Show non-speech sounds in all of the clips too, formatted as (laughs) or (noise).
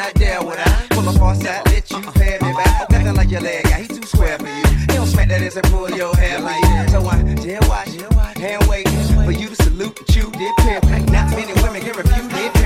not down with I pull a on side, let you pad me back. Oh, nothing like your leg, guy, he too square for you. He don't smack that ass and pull your hair like that. So I dare watch, hand wait for you to salute and chew dip pimp. Not many women can refute it.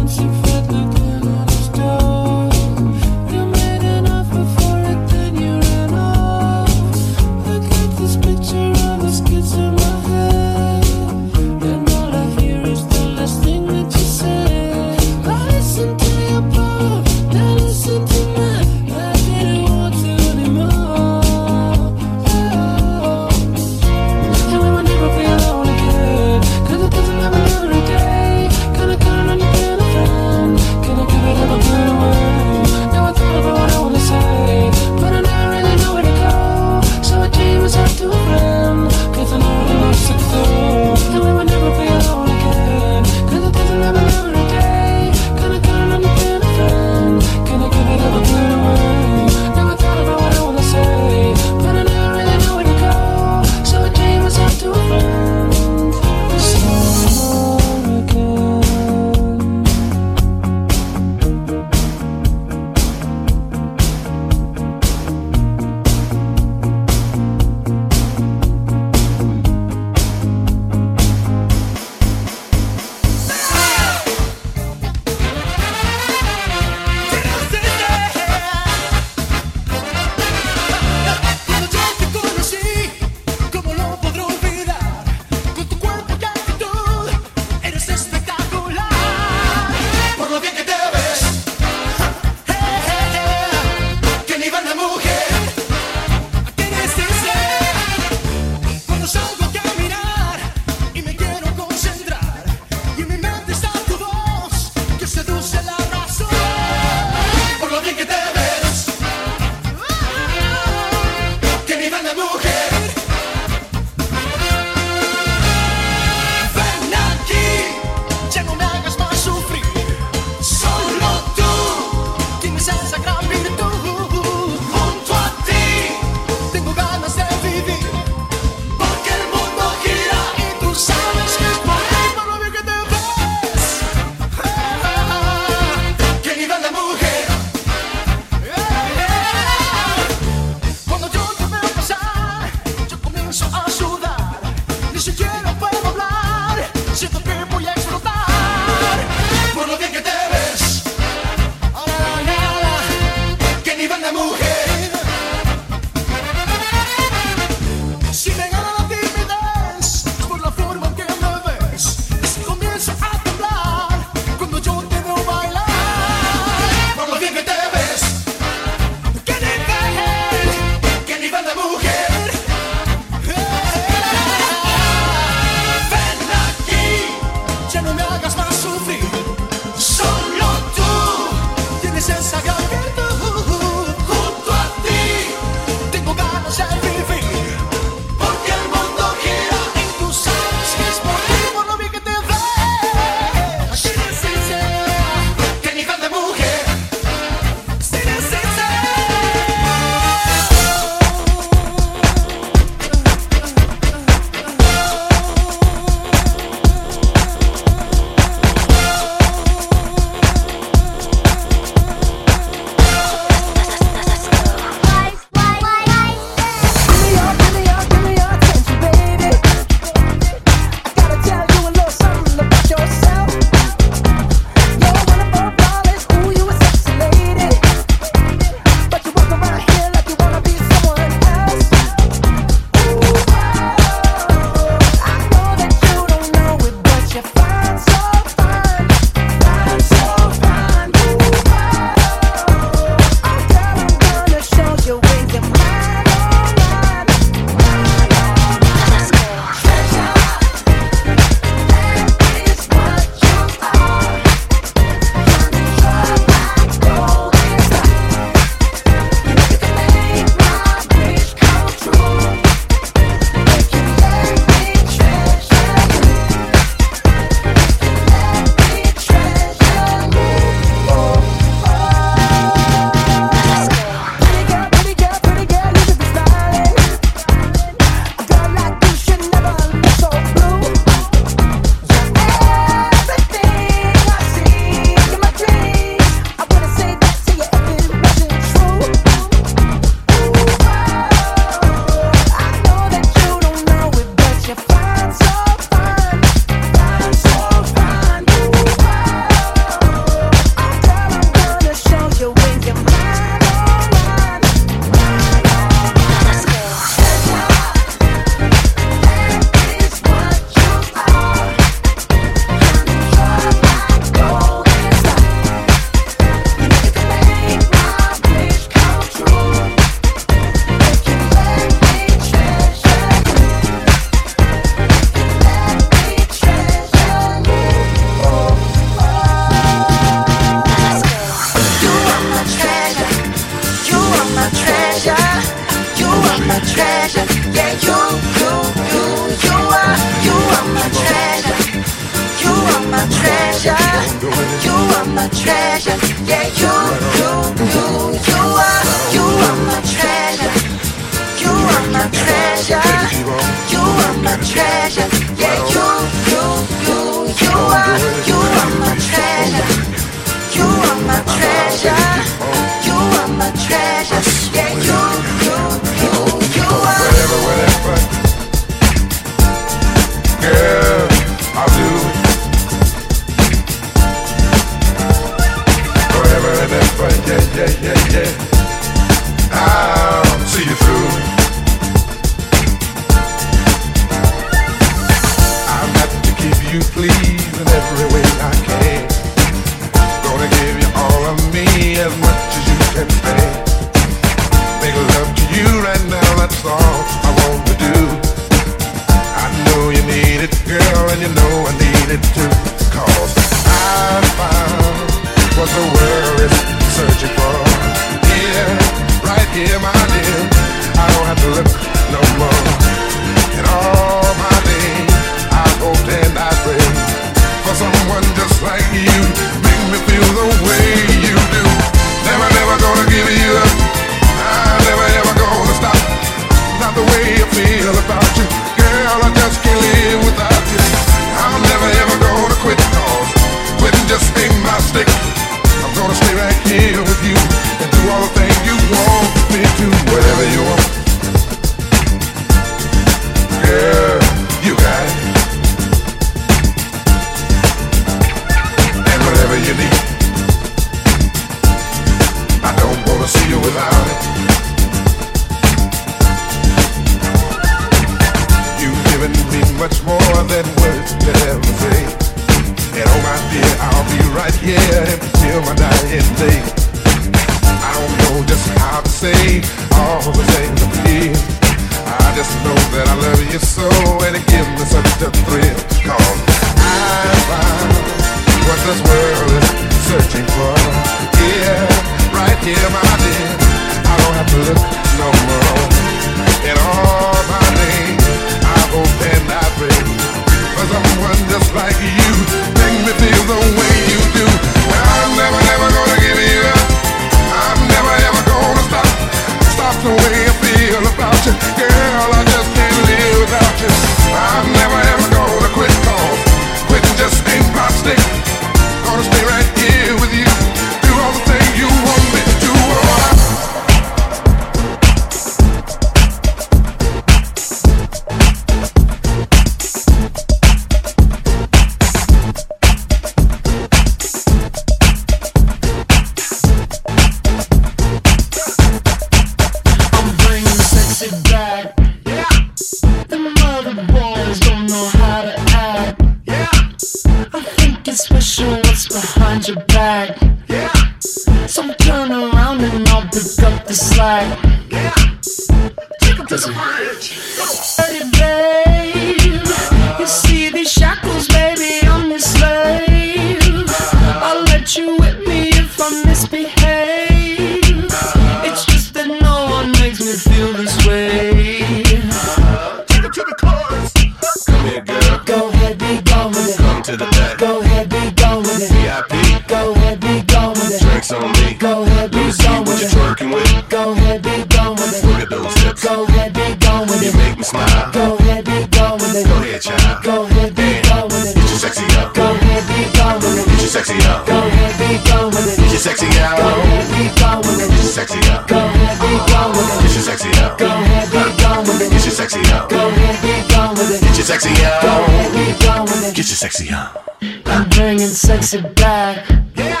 sexy out. Go heavy, go with it. Get your sexy out. Go heavy, go with it. Get your sexy out. Go heavy, go with it. Get your sexy out. Go heavy, be with it. Get your sexy out. Go ahead, be with it. Get your sexy out. I'm bringing sexy back. Yeah.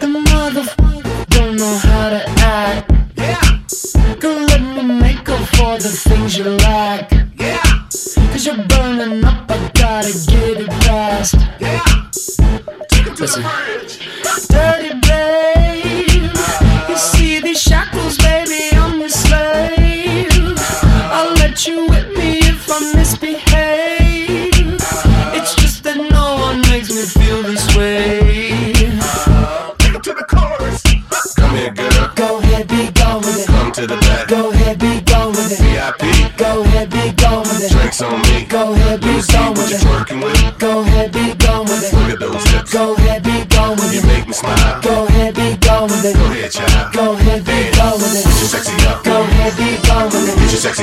The motherfucker don't know how to act. Yeah. Go let me make up for the things you lack. Yeah. Cause you're burning up, I gotta get it fast. Yeah. Listen.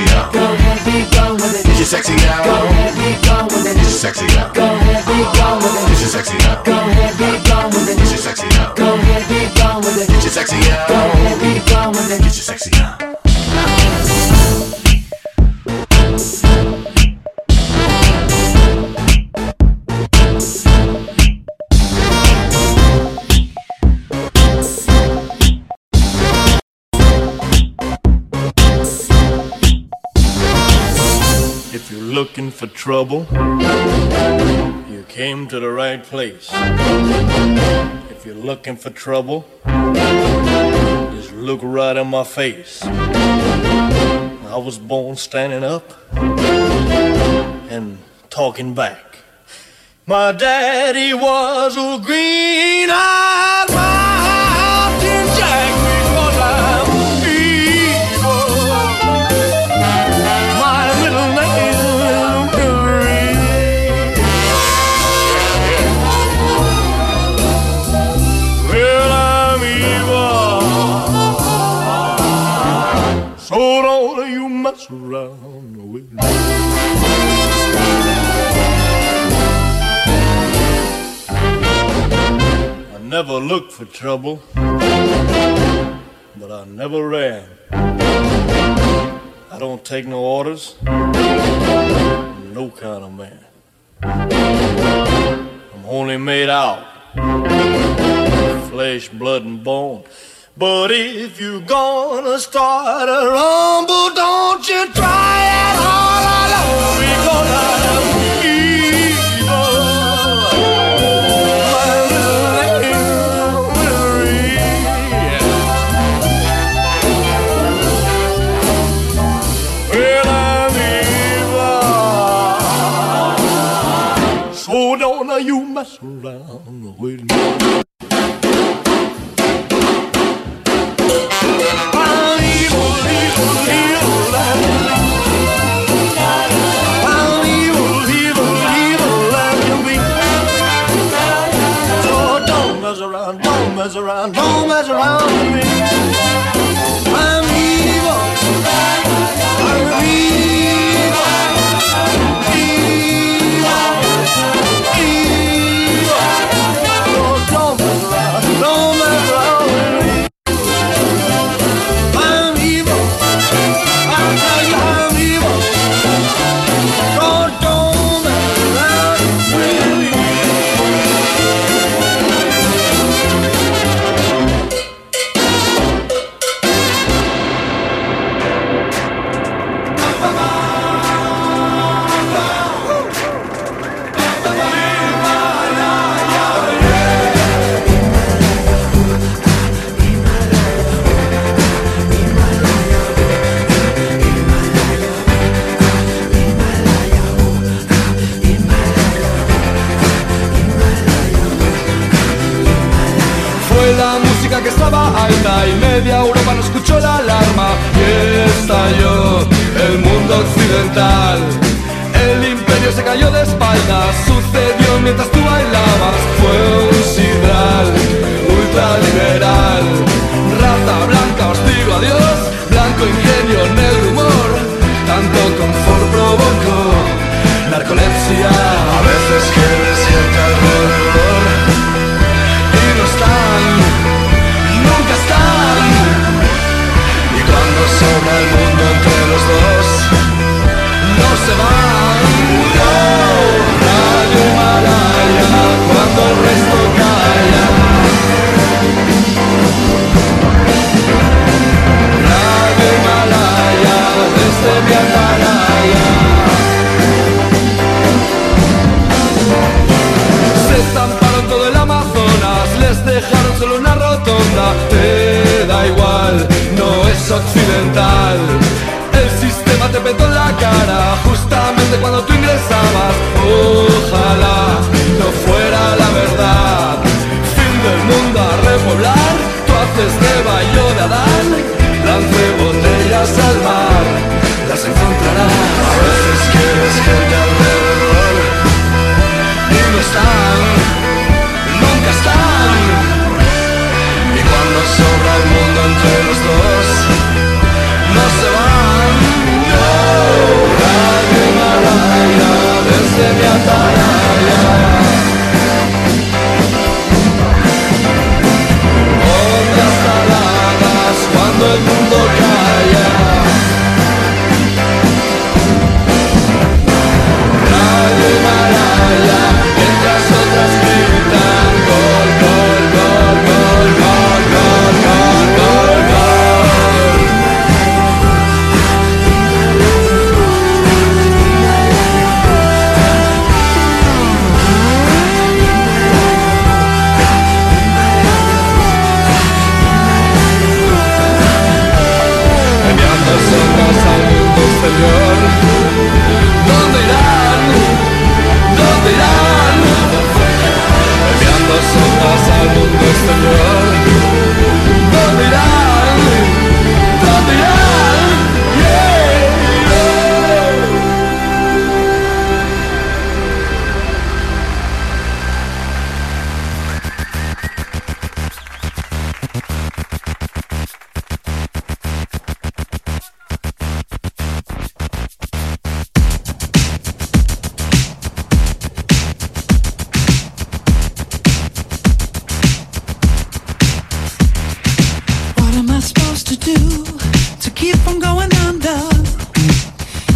sexy out. Go ahead, be gone with it. Your sexy out. Go ahead, be gone with it. Your sexy out. You're looking for trouble, you came to the right place. If you're looking for trouble, just look right in my face. I was born standing up and talking back. My daddy was a green-eyed mountain never looked for trouble, but I never ran. I don't take no orders, no kind of man. I'm only made out flesh, blood, and bone. But if you're gonna start a rumble, don't you try it all alone because I'm mess around with me. Around, don't mess around, don't mess around sucedió mientras tú bailabas. Fue un sidral ultraliberal, Se estamparon todo el Amazonas, les dejaron solo una rotonda. Te da igual, no es occidental. El sistema te petó en la cara justamente cuando tú ingresabas. Ojalá no fuera la verdad. Fin del mundo a repoblar, tú haces de Bayo de Adán. Lance botellas al mar, las encontrarás. A veces quieres gente alrededor from going under.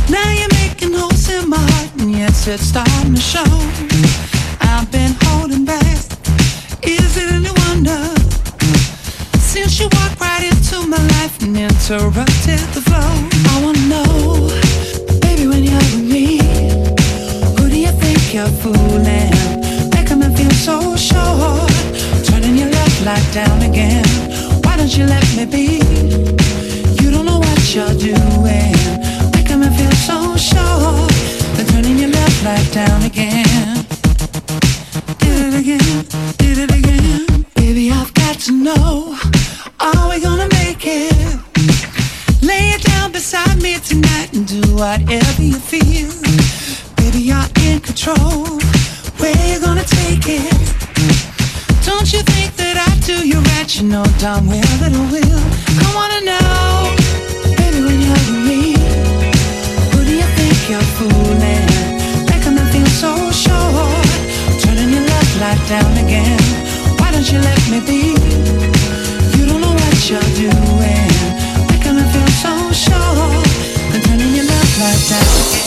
Now you're making holes in my heart, and yes, it's starting to show. I've been holding back. Is it any wonder? Since you walked right into my life and interrupted the flow, I wanna know, baby, when you're with me, who do you think you're fooling? Making me feel so sure, turning your love light down again. Why don't you let me be? What you're doing, feel so sure, turning your down again. Did it again, did it again. Baby, I've got to know, are we gonna make it? Lay it down beside me tonight and do whatever you feel. Baby, you're in control. Where you gonna take it? Don't you think that I do you right? You know darn well that I will. I wanna know, you're fooling? Making me feel so sure. Turning your left light down again. Why don't you let me be? You don't know what you're doing. Making me feel so sure. Then turning your left light down again.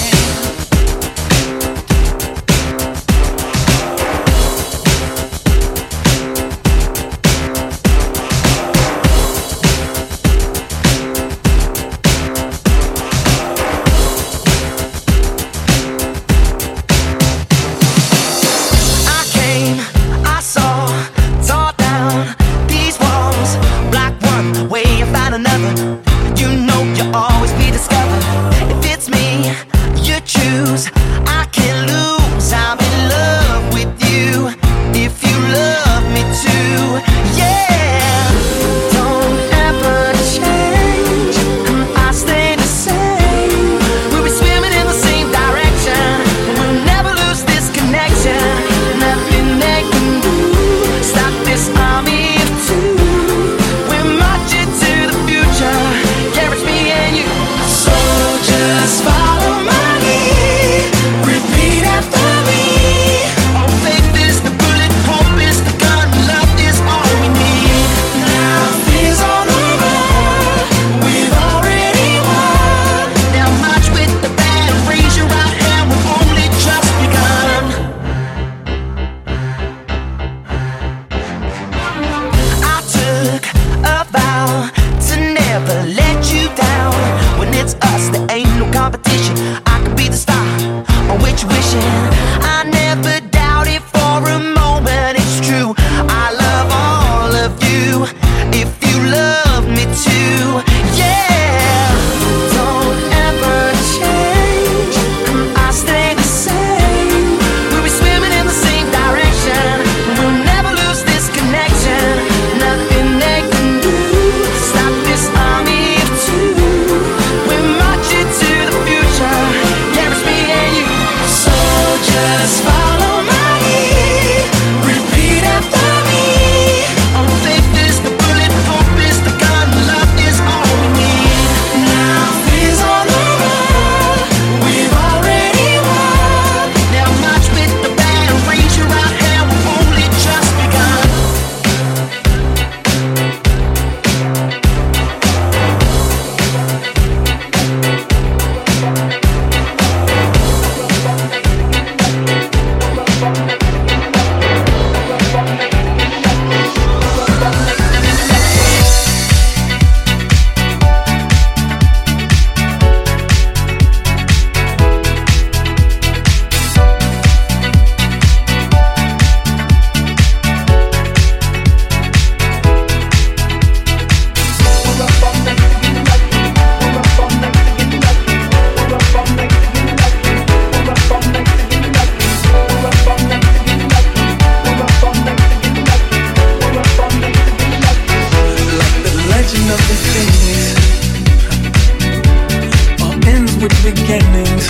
beginnings.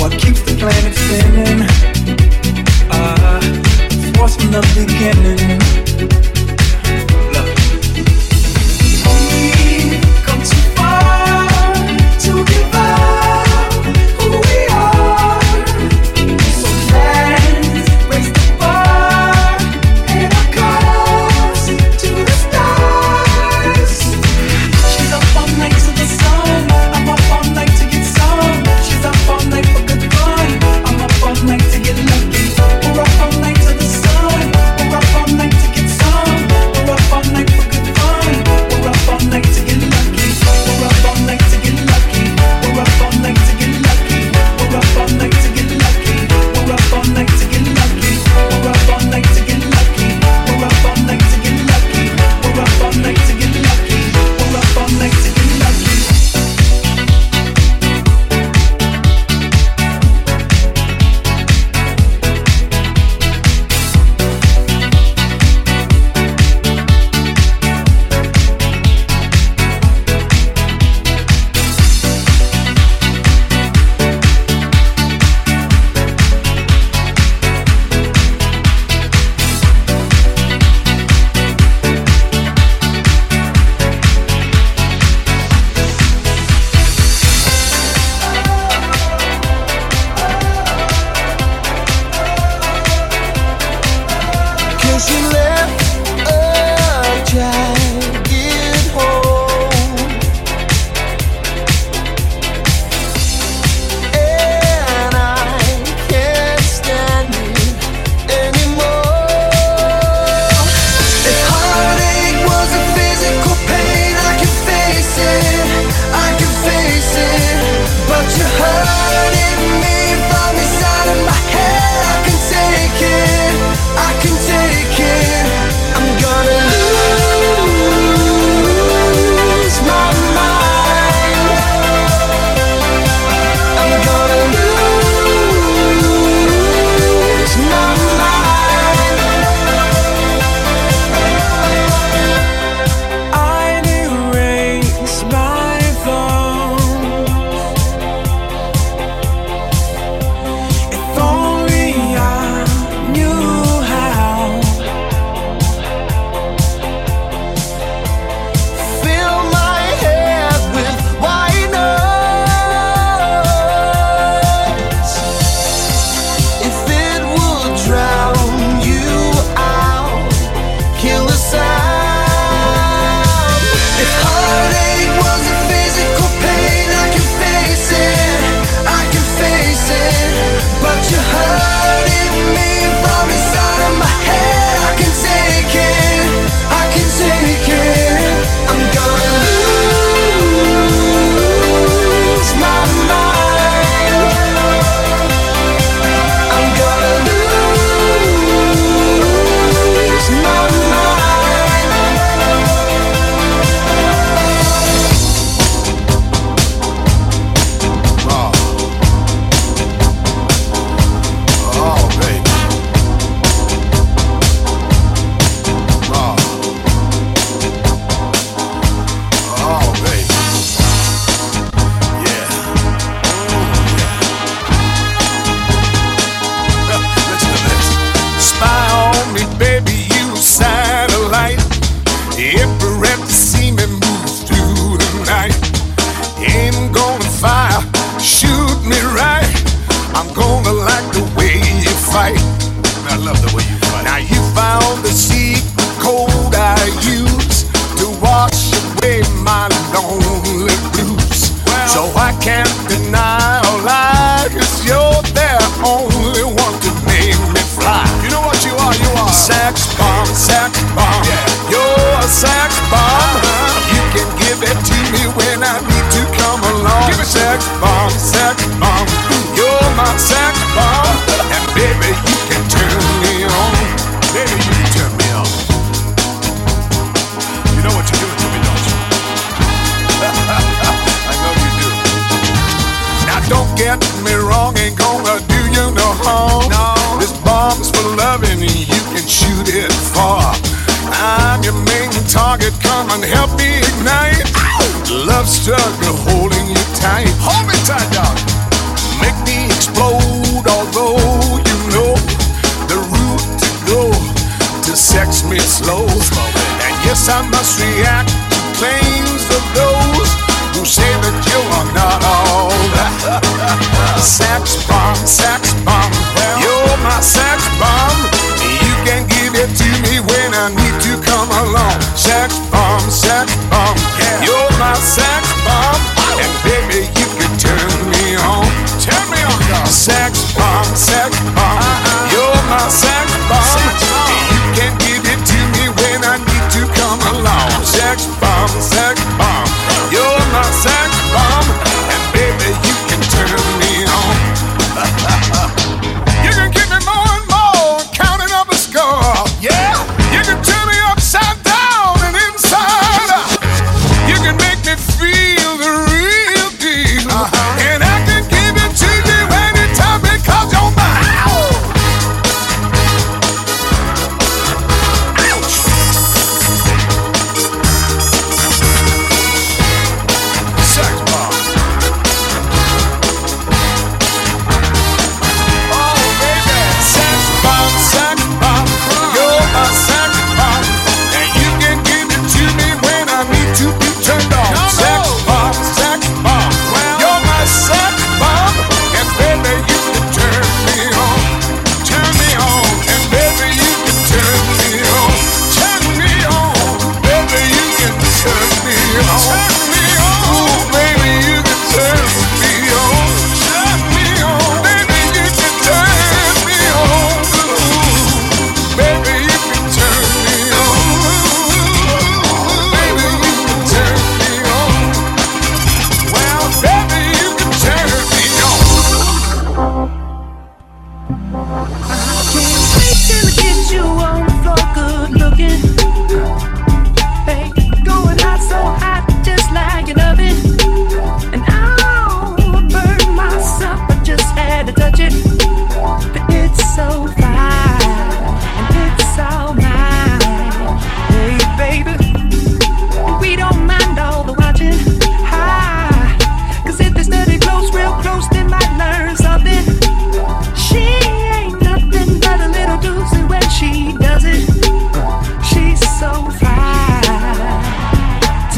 What keeps the planet spinning? Ah, uh, force from the beginning. You're my sex bomb, and baby you can turn me on. Baby you can turn me on. You know what you're doing to me, don't you? (laughs) I know you do. Now don't get me wrong, ain't gonna do you no harm. No. This bomb's for loving, you can shoot it far. I'm your main target, come and help me ignite. Love struggle holding you tight. Hold me tight, dog. I must react to claims of those who say that you are not all. (laughs) Sex bomb, sex bomb, you're my sex bomb. You can give it to me when I need to come along. Sex bomb, sex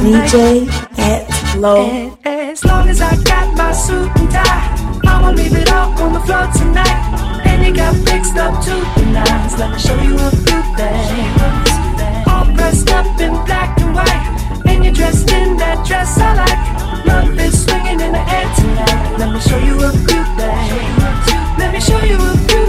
DJ at low. As long as I got my suit and tie, I'ma leave it all on the floor tonight. And you got fixed up to the nines. Let me show you a few things. All dressed up in black and white, and you're dressed in that dress I like. Love is swinging in the air tonight. Let me show you a few things. Let me show you a few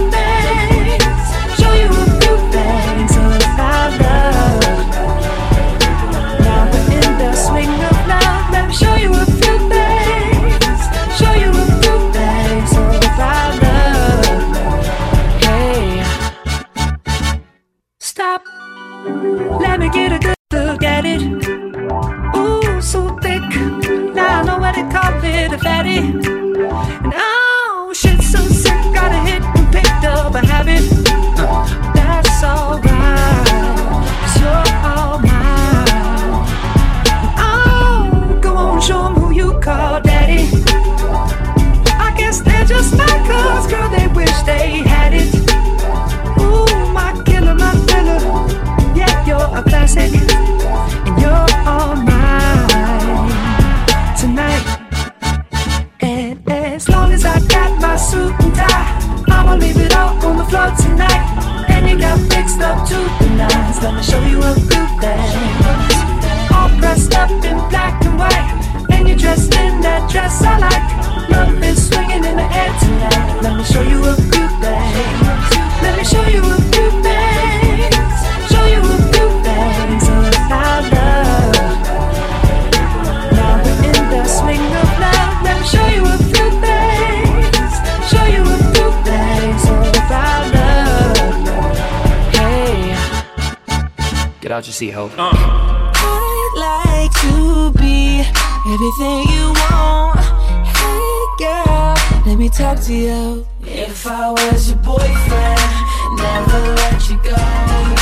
Let me get a good look at it. Ooh, so thick. Now I know what they call it a fatty. And oh, shit, so sick. Got a hit and picked up a habit. That's alright. Cause you're all mine. Oh, go on, show who you call daddy. I guess they're just my cuz, girl, and you're all mine tonight. And as long as I got my suit and tie, I'ma leave it all on the floor tonight. And you got fixed up to the nines. Let me show you a good thing. All dressed up in black and white, and you're dressed in that dress I like. Love is swinging in the air tonight. Let me show you a good thing. Let me show you a few things. It out your seat, ho. Uh-huh. I'd like to be everything you want. Hey girl, let me talk to you. If I was your boyfriend, never let you go.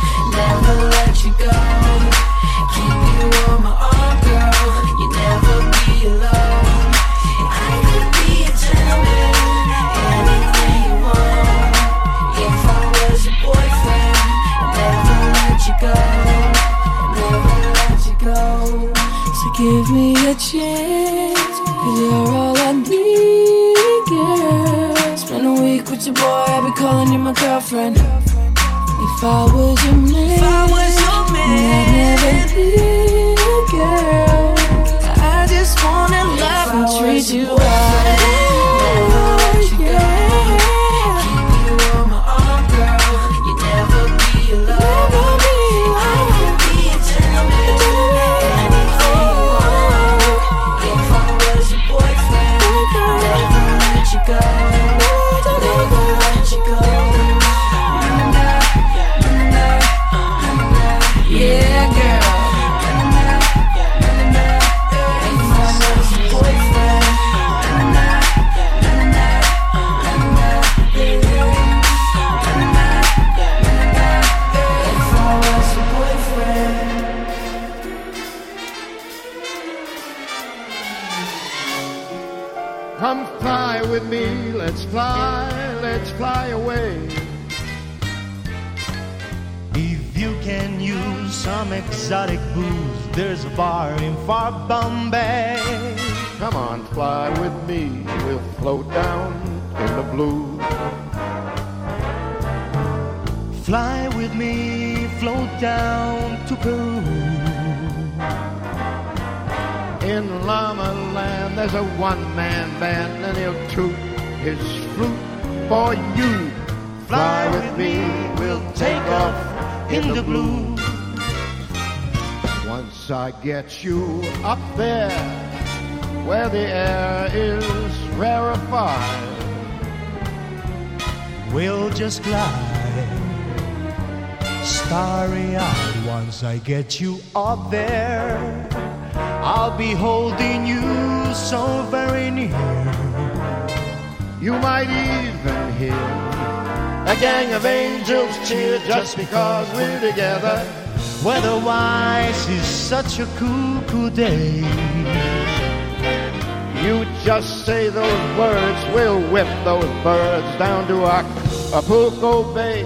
never let you go. Keep you on my arm, girl. You never be alone. I could be a gentleman, anything you want. If I was your boyfriend, never let you go. Never let you go. So give me a you're all I need, girl. Spend a week with your boy, I'll be calling you my girlfriend. If I was your man, I was your man, I'd never leave, some exotic booze, there's a bar in far Bombay. Come on, fly with me, we'll float down in the blue. Fly with me, float down to Peru. In Llama Land, there's a one-man band, and he'll toot his flute for you. Fly with me, we'll take off in the blue. Once I get you up there, where the air is rarefied, We'll just glide, starry eyed. Once I get you up there, I'll be holding you so very near. you might even hear a gang of angels cheer just because we're together. Weatherwise is such a cool, cool day. You just say those words, we'll whip those birds down to Acapulco Bay.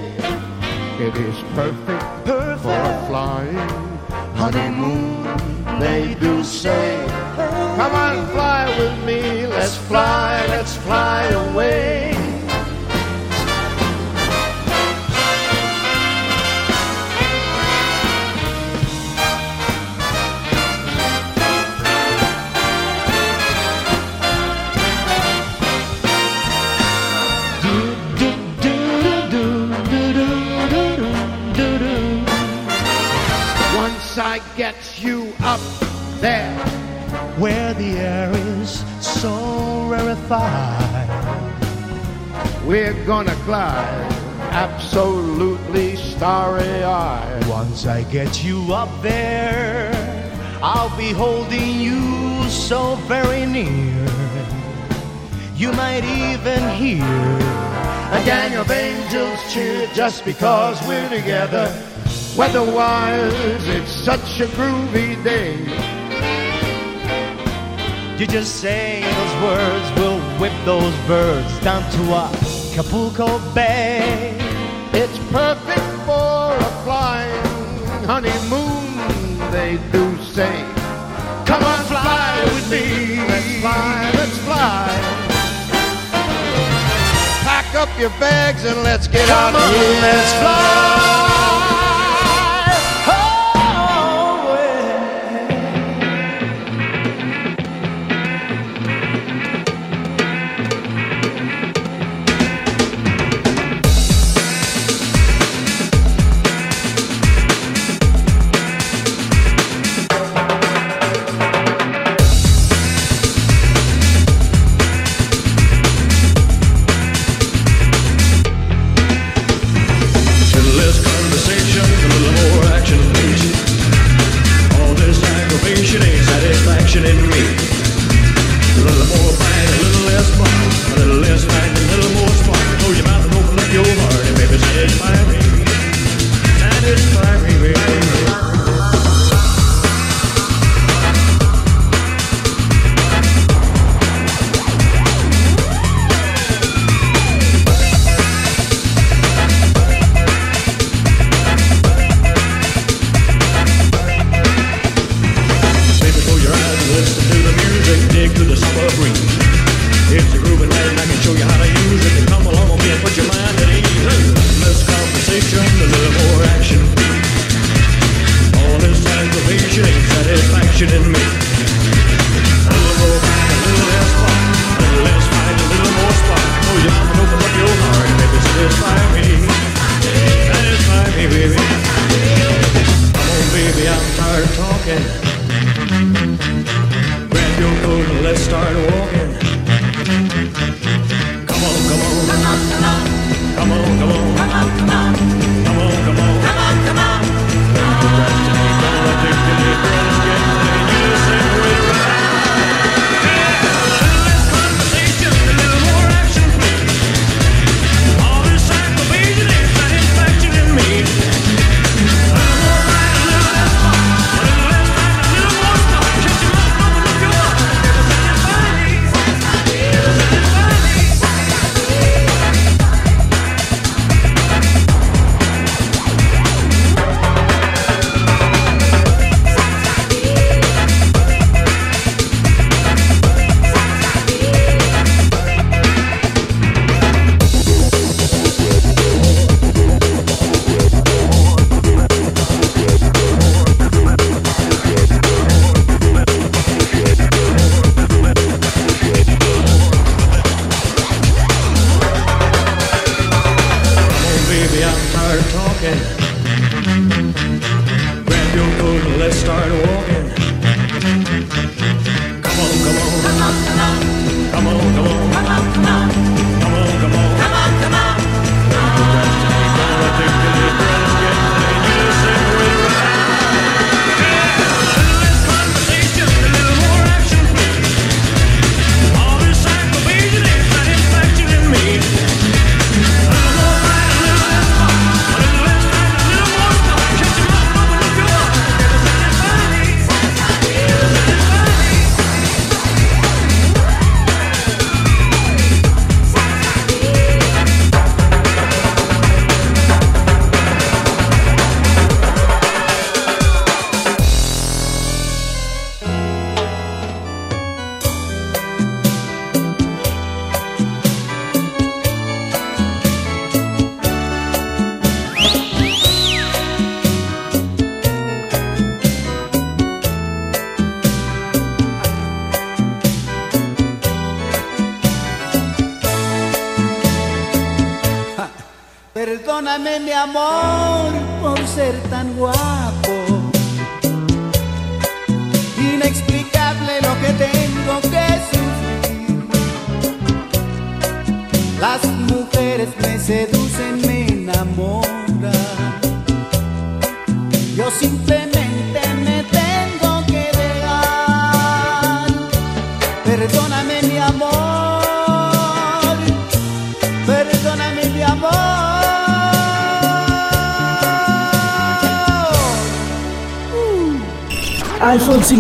It is perfect, Perfect. for a flying honeymoon, they do say. Come on, fly with me, let's fly, let's fly away. Gonna absolutely starry eyed. Once I get you up there, I'll be holding you so very near. You might even hear A gang of angels cheer just because we're together. Weatherwise, it's such a groovy day. You just say those words, we'll whip those birds down to Acapulco Bay. It's perfect for a flying honeymoon, they do say. Come on, fly with me. Let's fly, let's fly. Pack up your bags and let's get Come out on, here. Let's fly.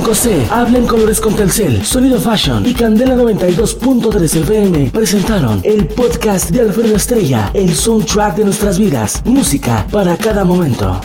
5C, Habla en Colores con Telcel, Sonido Fashion y Candela 92.3 FM presentaron el podcast de Alfredo Estrella, el soundtrack de nuestras vidas, música para cada momento.